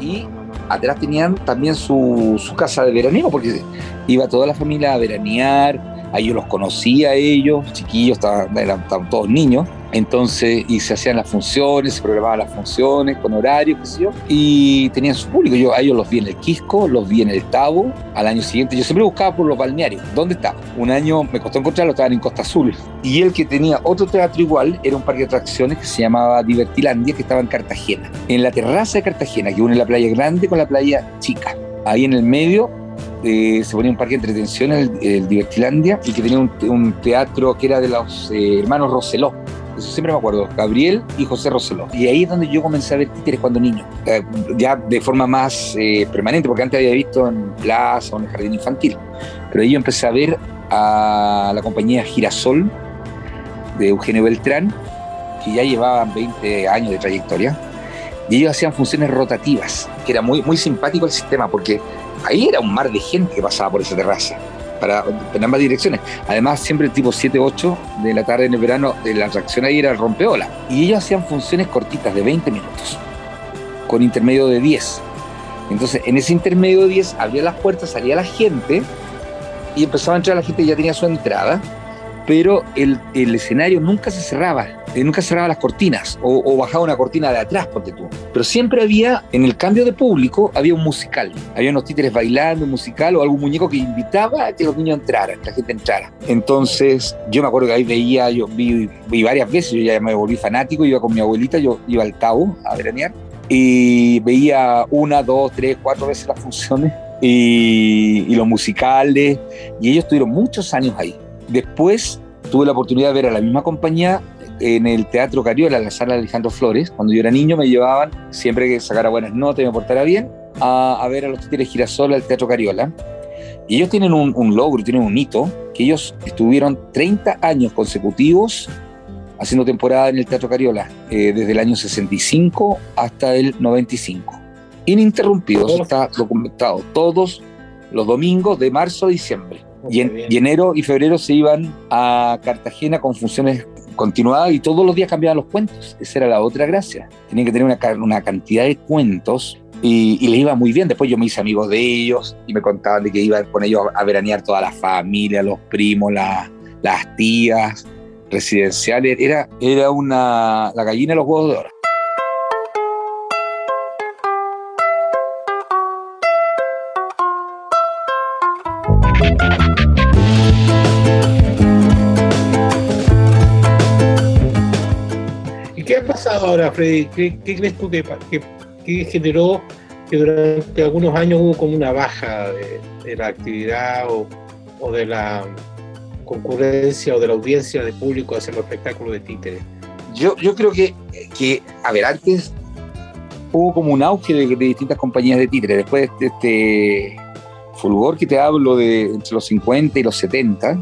y atrás tenían también su, su casa de veraneo, porque iba toda la familia a veranear, ahí yo los conocía ellos, chiquillos, estaban, eran, todos niños, entonces, y se hacían las funciones, se programaban las funciones con horarios, qué sé yo, y tenían su público. Yo a ellos los vi en el Quisco, los vi en el Tabo, al año siguiente, yo siempre buscaba por los balnearios, ¿dónde estaba? Un año me costó encontrarlo, estaban en Costa Azul. Y el que tenía otro teatro igual era un parque de atracciones que se llamaba Divertilandia, que estaba en Cartagena, en la terraza de Cartagena, que une la playa grande con la playa chica. Ahí en el medio se ponía un parque de entretención, el, el Divertilandia, y que tenía un, teatro que era de los eh, hermanos Roseló. Eso siempre me acuerdo, Gabriel y José Roseló. Y ahí es donde yo comencé a ver títeres cuando niño, eh, ya de forma más eh, permanente, porque antes había visto en plaza o en el jardín infantil. Pero ahí yo empecé a ver a la compañía Girasol de Eugenio Beltrán, que ya llevaban 20 años de trayectoria, y ellos hacían funciones rotativas, que era muy, muy simpático el sistema, porque ahí era un mar de gente que pasaba por esa terraza, para, en ambas direcciones. Además, siempre tipo 7, 8 de la tarde en el verano, de la atracción ahí era el rompeola. Y ellos hacían funciones cortitas de 20 minutos, con intermedio de 10. Entonces, en ese intermedio de 10, abría las puertas, salía la gente y empezaba a entrar la gente y ya tenía su entrada pero el, el, escenario nunca se cerraba, eh, nunca cerraba las cortinas o, bajaba una cortina de atrás, ponte tú. Pero siempre había, en el cambio de público, había un musical. Había unos títeres bailando, un musical o algún muñeco que invitaba a que los niños entraran, que la gente entrara. Entonces, yo me acuerdo que ahí veía, yo vi, vi varias veces, yo ya me volví fanático, iba con mi abuelita, yo iba al Tau a veranear y veía una, dos, tres, cuatro veces las funciones y, y los musicales y ellos tuvieron muchos años ahí Después tuve la oportunidad de ver a la misma compañía en el Teatro Cariola, en la sala de Alejandro Flores. Cuando yo era niño me llevaban, siempre que sacara buenas notas y me portara bien, a, ver a los títeres Girasol al Teatro Cariola. Y ellos tienen un, logro, tienen un hito, que ellos estuvieron 30 años consecutivos haciendo temporada en el Teatro Cariola, eh, desde el año 65 hasta el 95. Ininterrumpidos, está documentado, todos los domingos de marzo a diciembre. Y, en, enero y febrero se iban a Cartagena con funciones continuadas y todos los días cambiaban los cuentos. Esa era la otra gracia. Tenían que tener una, una cantidad de cuentos y, y, les iba muy bien. Después yo me hice amigo de ellos y me contaban de que iba con ellos a veranear toda la familia, los primos, las tías residenciales. Era, era una, la gallina de los huevos de oro. Ahora, Freddy? ¿Qué, crees tú que, generó que durante algunos años hubo como una baja de, la actividad o, de la concurrencia o de la audiencia de público hacia los espectáculos de títeres? Yo, yo creo que, que, a ver, antes hubo como un auge de, distintas compañías de títeres. Después de este fulgor que te hablo de entre los 50 y los 70,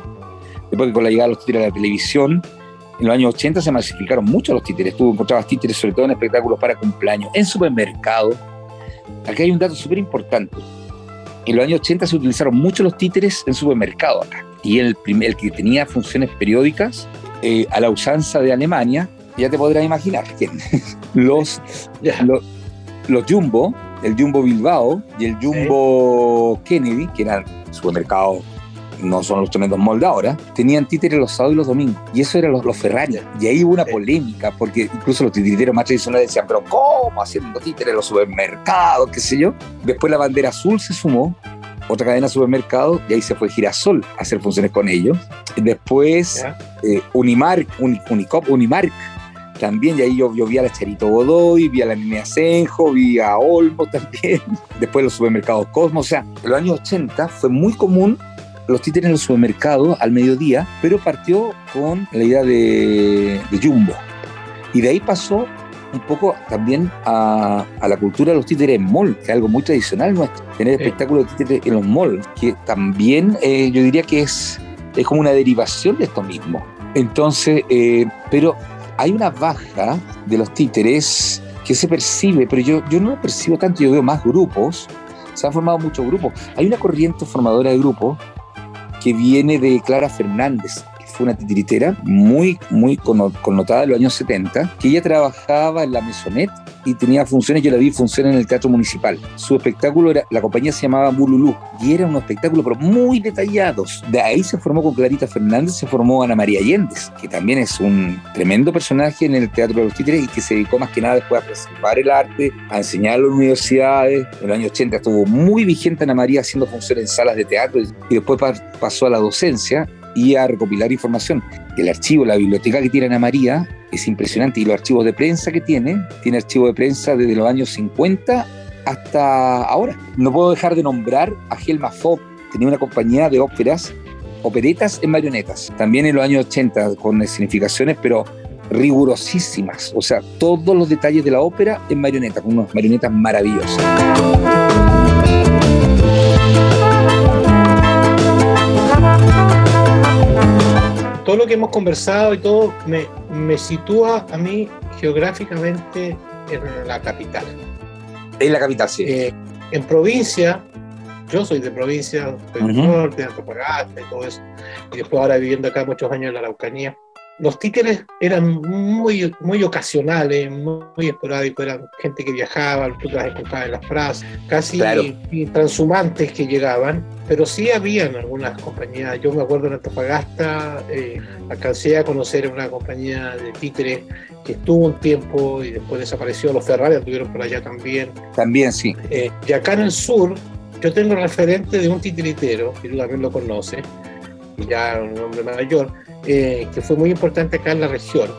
después que con la llegada de los títeres a la televisión, en los años 80 se masificaron mucho los títeres. Tú encontrabas títeres sobre todo en espectáculos para cumpleaños, en supermercados. Aquí hay un dato súper importante. En los años 80 se utilizaron mucho los títeres en supermercados acá. Y el, primer, que tenía funciones periódicas eh, a la usanza de Alemania, ya te podrás imaginar quién. (laughs) los, los, los Jumbo, el Jumbo Bilbao y el Jumbo Kennedy, que eran supermercados no son los tremendos moldes ahora, tenían títeres los sábados y los domingos. Y eso eran los, los Ferrari. Y ahí hubo una polémica, porque incluso los titiriteros más tradicionales decían, pero ¿cómo haciendo títeres en los supermercados, qué sé yo? Después la bandera azul se sumó, otra cadena de supermercados, y ahí se fue Girasol a hacer funciones con ellos. Después eh, Unimark, Unicop, Unimark, también, y ahí yo, vi a la Charito Godoy, vi a la Nene Asenjo, vi a Olmo también, (laughs) después los supermercados Cosmo, o sea, en los años 80 fue muy común los títeres en los supermercados al mediodía, pero partió con la idea de, Jumbo. Y de ahí pasó un poco también a, la cultura de los títeres en mall, que es algo muy tradicional nuestro, tener espectáculos de títeres en los malls, que también eh, yo diría que es, es como una derivación de esto mismo. Entonces, eh, pero hay una baja de los títeres que se percibe, pero yo, yo no lo percibo tanto, yo veo más grupos, se han formado muchos grupos. Hay una corriente formadora de grupos que viene de Clara Fernández, fue una titiritera muy, muy connotada en los años 70, que ella trabajaba en la Mesonet y tenía funciones, yo la vi funciones en el Teatro Municipal. Su espectáculo era, la compañía se llamaba Mululú y era un espectáculo pero muy detallados. De ahí se formó con Clarita Fernández, se formó Ana María Allendez, que también es un tremendo personaje en el Teatro de los Títeres y que se dedicó más que nada después a preservar el arte, a enseñar en las universidades. En los años 80 estuvo muy vigente Ana María haciendo funciones en salas de teatro y después pasó a la docencia y a recopilar información. El archivo, la biblioteca que tiene Ana María es impresionante y los archivos de prensa que tiene, tiene archivos de prensa desde los años 50 hasta ahora. No puedo dejar de nombrar a Helma Fock, tenía una compañía de óperas, operetas en marionetas, también en los años 80 con significaciones, pero rigurosísimas, o sea, todos los detalles de la ópera en marionetas, con unas marionetas maravillosas. todo lo que hemos conversado y todo me, me sitúa a mí geográficamente en la capital. En la capital, sí. Eh, en provincia, yo soy de provincia, soy del norte, de Antofagasta y todo eso, y después ahora viviendo acá muchos años en la Araucanía, los títeres eran muy, muy ocasionales, muy, esporádicos, eran gente que viajaba, tú las escuchabas en las frases, casi transhumantes que llegaban, pero sí habían algunas compañías, yo me acuerdo en Antofagasta, eh, alcancé a conocer una compañía de títeres que estuvo un tiempo y después desapareció, los Ferrari estuvieron por allá también. También, sí. Eh, y acá en el sur, yo tengo referente de un titiritero, que tú también lo conoces, ya un hombre mayor, eh, que fue muy importante acá en la región,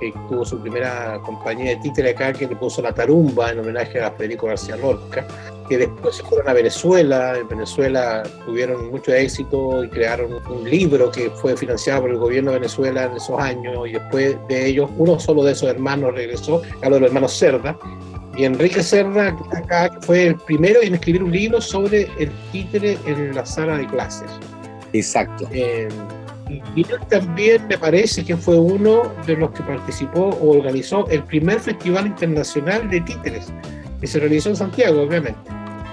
que tuvo su primera compañía de títere acá, que le puso la tarumba en homenaje a Federico García Lorca, que después se fueron a Venezuela, en Venezuela tuvieron mucho éxito y crearon un libro que fue financiado por el gobierno de Venezuela en esos años, y después de ellos, uno solo de esos hermanos regresó, a los hermanos Cerda, y Enrique Cerda acá fue el primero en escribir un libro sobre el títere en la sala de clases. Exacto. Eh, y él también me parece que fue uno de los que participó o organizó el primer Festival Internacional de Títeres, que se realizó en Santiago, obviamente.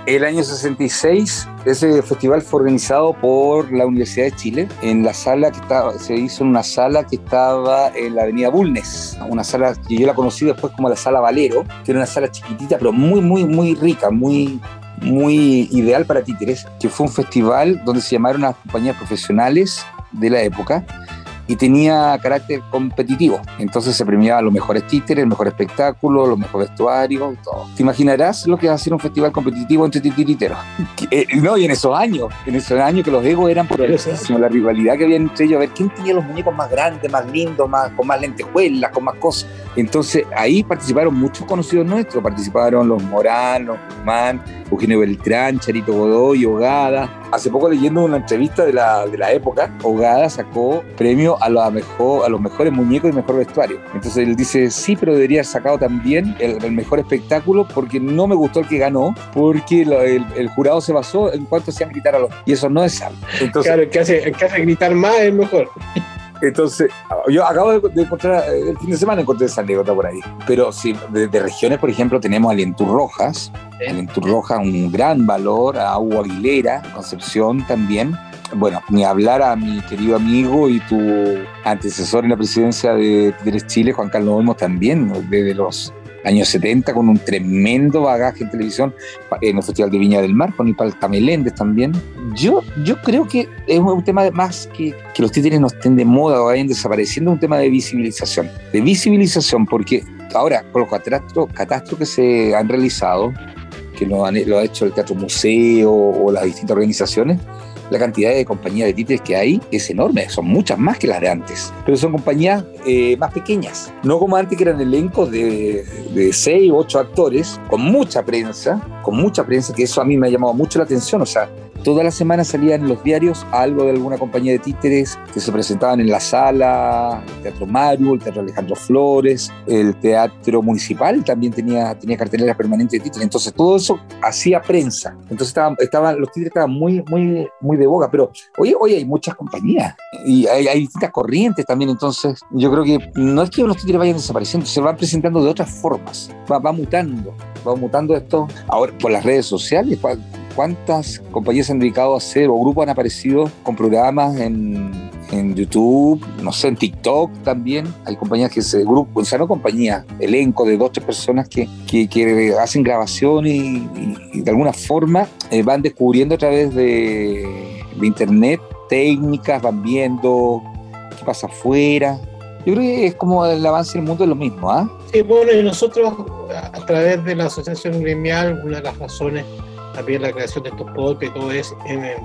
El año 66, ese festival fue organizado por la Universidad de Chile en la sala que estaba, se hizo en una sala que estaba en la avenida Bulnes, una sala que yo la conocí después como la sala Valero, que era una sala chiquitita pero muy, muy, muy rica, muy, muy ideal para títeres, que fue un festival donde se llamaron a compañías profesionales de la época y tenía carácter competitivo. Entonces se premiaba los mejores títeres, el mejor espectáculo, los mejores vestuarios, todo. ¿Te imaginarás lo que va a ser un festival competitivo entre titiriteros? (laughs) Eh, no, y en esos años, en esos años que los egos eran por la rivalidad que había entre ellos, a ver quién tenía los muñecos más grandes, más lindos, más, con más lentejuelas, con más cosas. Entonces ahí participaron muchos conocidos nuestros, participaron los Morán, los Guzmán, Eugenio Beltrán, Charito Godoy, Hogada. Hace poco leyendo una entrevista de la, de la época, Hogada sacó premio a, mejor, a los mejores muñecos y mejor vestuario. Entonces él dice, sí, pero debería haber sacado también el, mejor espectáculo porque no me gustó el que ganó, porque el, jurado se basó en cuanto hacían gritar a los... Y eso no es algo. Entonces, claro, el que, hace, que hace gritar más es mejor. Entonces, yo acabo de, encontrar, eh, el fin de semana encontré esa anécdota por ahí. Pero sí, de, regiones, por ejemplo, tenemos a Rojas. Lientur Rojas, un gran valor, a Hugo Aguilera, Concepción también. Bueno, ni hablar a mi querido amigo y tu antecesor en la presidencia de Chile, Juan Carlos Olmos, también, desde los años 70 con un tremendo bagaje en televisión, en el Festival de Viña del Mar, con Ipalta Meléndez también. Yo, yo creo que es un tema más que, que los títeres no estén de moda o vayan desapareciendo, un tema de visibilización. De visibilización, porque ahora, con los catastros, catastros que se han realizado, que lo, han, lo ha hecho el Teatro Museo o las distintas organizaciones, la cantidad de compañías de títeres que hay es enorme, son muchas más que las de antes, pero son compañías eh, más pequeñas, no como antes que eran elencos de, de seis o ocho actores, con mucha prensa, con mucha prensa, que eso a mí me ha llamado mucho la atención, o sea, Toda la semana salían los diarios algo de alguna compañía de títeres que se presentaban en la sala, el Teatro Maru, el Teatro Alejandro Flores, el Teatro Municipal también tenía, tenía carteleras permanentes de títeres. Entonces todo eso hacía prensa. Entonces estaban, estaban, los títeres estaban muy, muy, muy de boga. Pero hoy, hoy hay muchas compañías y hay, hay distintas corrientes también. Entonces yo creo que no es que los títeres vayan desapareciendo, se van presentando de otras formas. Va, va mutando, va mutando esto. Ahora por las redes sociales, ¿Cuántas compañías han dedicado a hacer o grupos han aparecido con programas en, en YouTube, no sé, en TikTok también? Hay compañías que se, grupo, o sea, no elenco de dos, tres personas que, que, hacen grabaciones y, de alguna forma eh, van descubriendo a través de, de Internet técnicas, van viendo qué pasa afuera. Yo creo que es como el avance en el mundo es lo mismo, ¿ah? Sí, bueno, y nosotros a través de la asociación gremial, una de las razones también la creación de estos podcasts y todo es eh,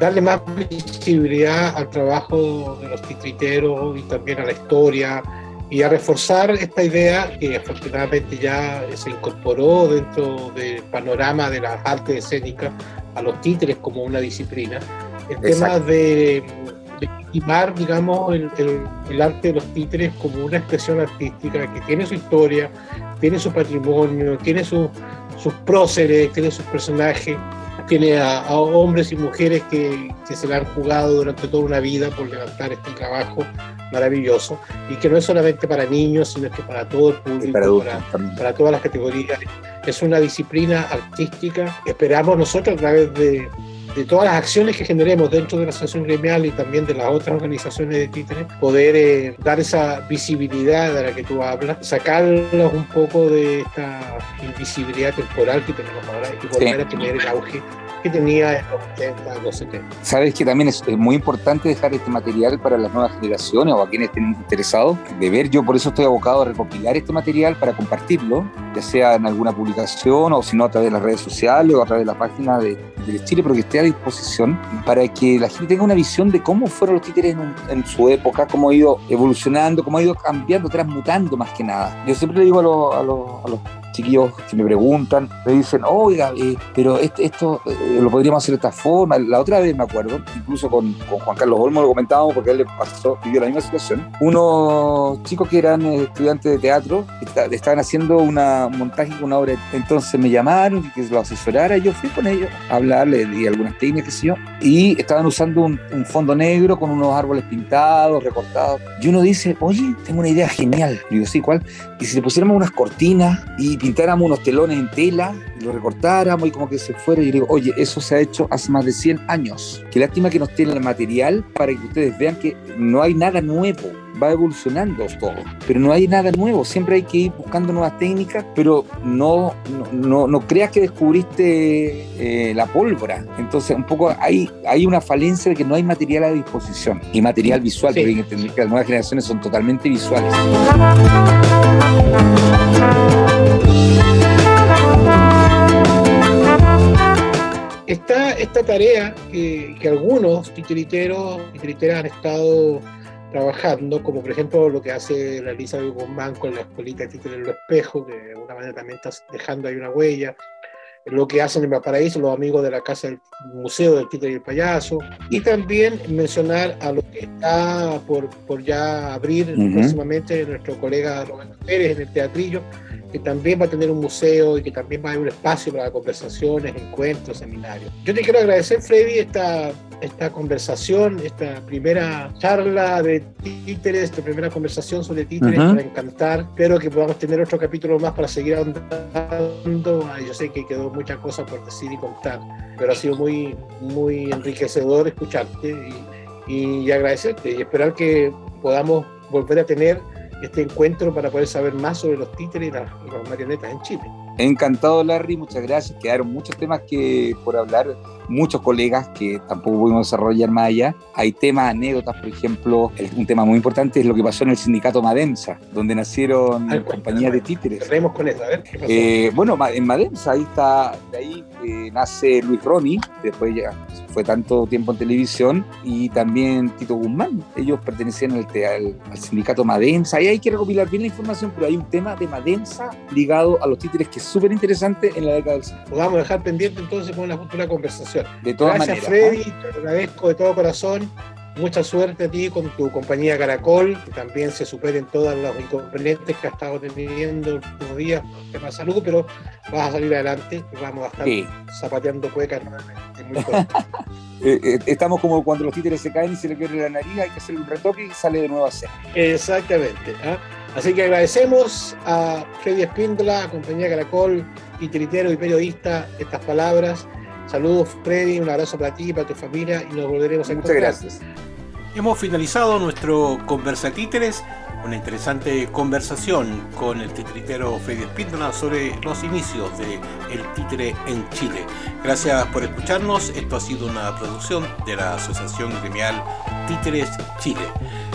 darle más visibilidad al trabajo de los titriteros y también a la historia y a reforzar esta idea que afortunadamente ya se incorporó dentro del panorama de las artes escénicas a los títeres como una disciplina. El Exacto. tema de, estimar, digamos, el, el, el, arte de los títeres como una expresión artística que tiene su historia, tiene su patrimonio, tiene su, sus próceres, tiene sus personajes, tiene a, a hombres y mujeres que, que, se la han jugado durante toda una vida por levantar este trabajo maravilloso y que no es solamente para niños, sino que para todo el público, para, adultos, para, para, todas las categorías. Es una disciplina artística. Esperamos nosotros a través de, de todas las acciones que generemos dentro de la asociación gremial y también de las otras organizaciones de títeres, poder eh, dar esa visibilidad de la que tú hablas, sacarlos un poco de esta invisibilidad temporal que tenemos ahora y volver sí. a tener el auge que tenía en los 80, los 70. Sabes que también es, es, muy importante dejar este material para las nuevas generaciones o a quienes estén interesados de ver. Yo por eso estoy abocado a recopilar este material para compartirlo, ya sea en alguna publicación o si no a través de las redes sociales o a través de la página de, de Chile, pero que esté a disposición para que la gente tenga una visión de cómo fueron los títeres en, su época, cómo ha ido evolucionando, cómo ha ido cambiando, transmutando más que nada. Yo siempre le digo a los chiquillos que me preguntan, me dicen, oiga, eh, pero este, esto eh, lo podríamos hacer de esta forma. La otra vez me acuerdo, incluso con, con, Juan Carlos Olmo lo comentábamos porque él le pasó, vivió la misma situación. Unos chicos que eran eh, estudiantes de teatro estaban haciendo una, un montaje con una obra, entonces me llamaron y que lo asesorara. Yo fui con ellos a hablarle de algunas técnicas, yo, y estaban usando un, un fondo negro con unos árboles pintados, recortados. Y uno dice, oye, tengo una idea genial. Y digo, sí, ¿cuál? Y si le pusiéramos unas cortinas y pintáramos unos telones en tela, y lo recortáramos y como que se fuera. Y yo digo, oye, eso se ha hecho hace más de 100 años. Qué lástima que nos tiene el material para que ustedes vean que no hay nada nuevo. Va evolucionando todo, pero no hay nada nuevo. Siempre hay que ir buscando nuevas técnicas, pero no, no, no, no creas que descubriste eh, la pólvora. Entonces, un poco hay, hay una falencia de que no hay material a disposición y material visual, sí. que que las nuevas generaciones son totalmente visuales. Está esta tarea que, que algunos titiriteros titiriteras han estado trabajando, como por ejemplo lo que hace la Elisa Guzmán con la escuelita de títere en los espejos, que de alguna manera también está dejando ahí una huella, lo que hacen en Valparaíso los amigos de la Casa del Museo del Títere y el Payaso, y también mencionar a lo que está por, por ya abrir uh -huh. próximamente nuestro colega Roberto Pérez en el Teatrillo, que también va a tener un museo y que también va a haber un espacio para conversaciones, encuentros, seminarios. Yo te quiero agradecer, Freddy, esta, esta conversación, esta primera charla de títeres, esta primera conversación sobre títeres uh -huh. para encantar. Espero que podamos tener otro capítulo más para seguir ahondando. Yo sé que quedó muchas cosas por decir y contar, pero ha sido muy, muy enriquecedor escucharte y, y agradecerte y esperar que podamos volver a tener este encuentro para poder saber más sobre los títeres y las, las marionetas en Chile. Encantado, Larry, muchas gracias. Quedaron muchos temas que por hablar, muchos colegas que tampoco pudimos desarrollar más allá. Hay temas, anécdotas, por ejemplo, un tema muy importante es lo que pasó en el sindicato Madensa, donde nacieron Al- compañías de títeres. Con eso, a ver qué pasó. Eh, bueno, en Madensa, ahí está, de ahí eh, nace Luis Roni, después ya fue tanto tiempo en televisión, y también Tito Guzmán. Ellos pertenecían al, te- al- al sindicato Madensa, y hay que recopilar bien la información, pero hay un tema de Madensa ligado a los títeres que es súper interesante en la década del 50. Lo vamos a dejar pendiente entonces con una futura conversación. De todas Gracias, maneras. Freddy, te agradezco de todo corazón. Mucha suerte a ti con tu compañía Caracol, que también se superen todos los inconvenientes que has estado teniendo en los días por tema de salud, pero vas a salir adelante y vamos a estar Sí. zapateando cuecas nuevamente muy. (laughs) Eh, eh, estamos como cuando los títeres se caen y se le pierde la nariz, hay que hacer un retoque y sale de nuevo a ser. Exactamente. ¿ah? Así que agradecemos a Freddy Espíndola, compañía Caracol, titiritero y periodista, estas palabras. Saludos, Freddy, un abrazo para ti y para tu familia y nos volveremos a Muchas encontrar. gracias. Hemos finalizado nuestro Conversatíteres, una interesante conversación con el titiritero Freddy Espíndola sobre los inicios del el títere en Chile. Gracias por escucharnos. Esto ha sido una producción de la Asociación Gremial Títeres Chile.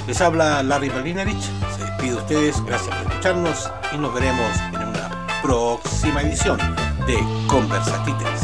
Les habla Larry Malinarich. Se despide de ustedes. Gracias por escucharnos y nos veremos en una próxima edición de Conversatíteres.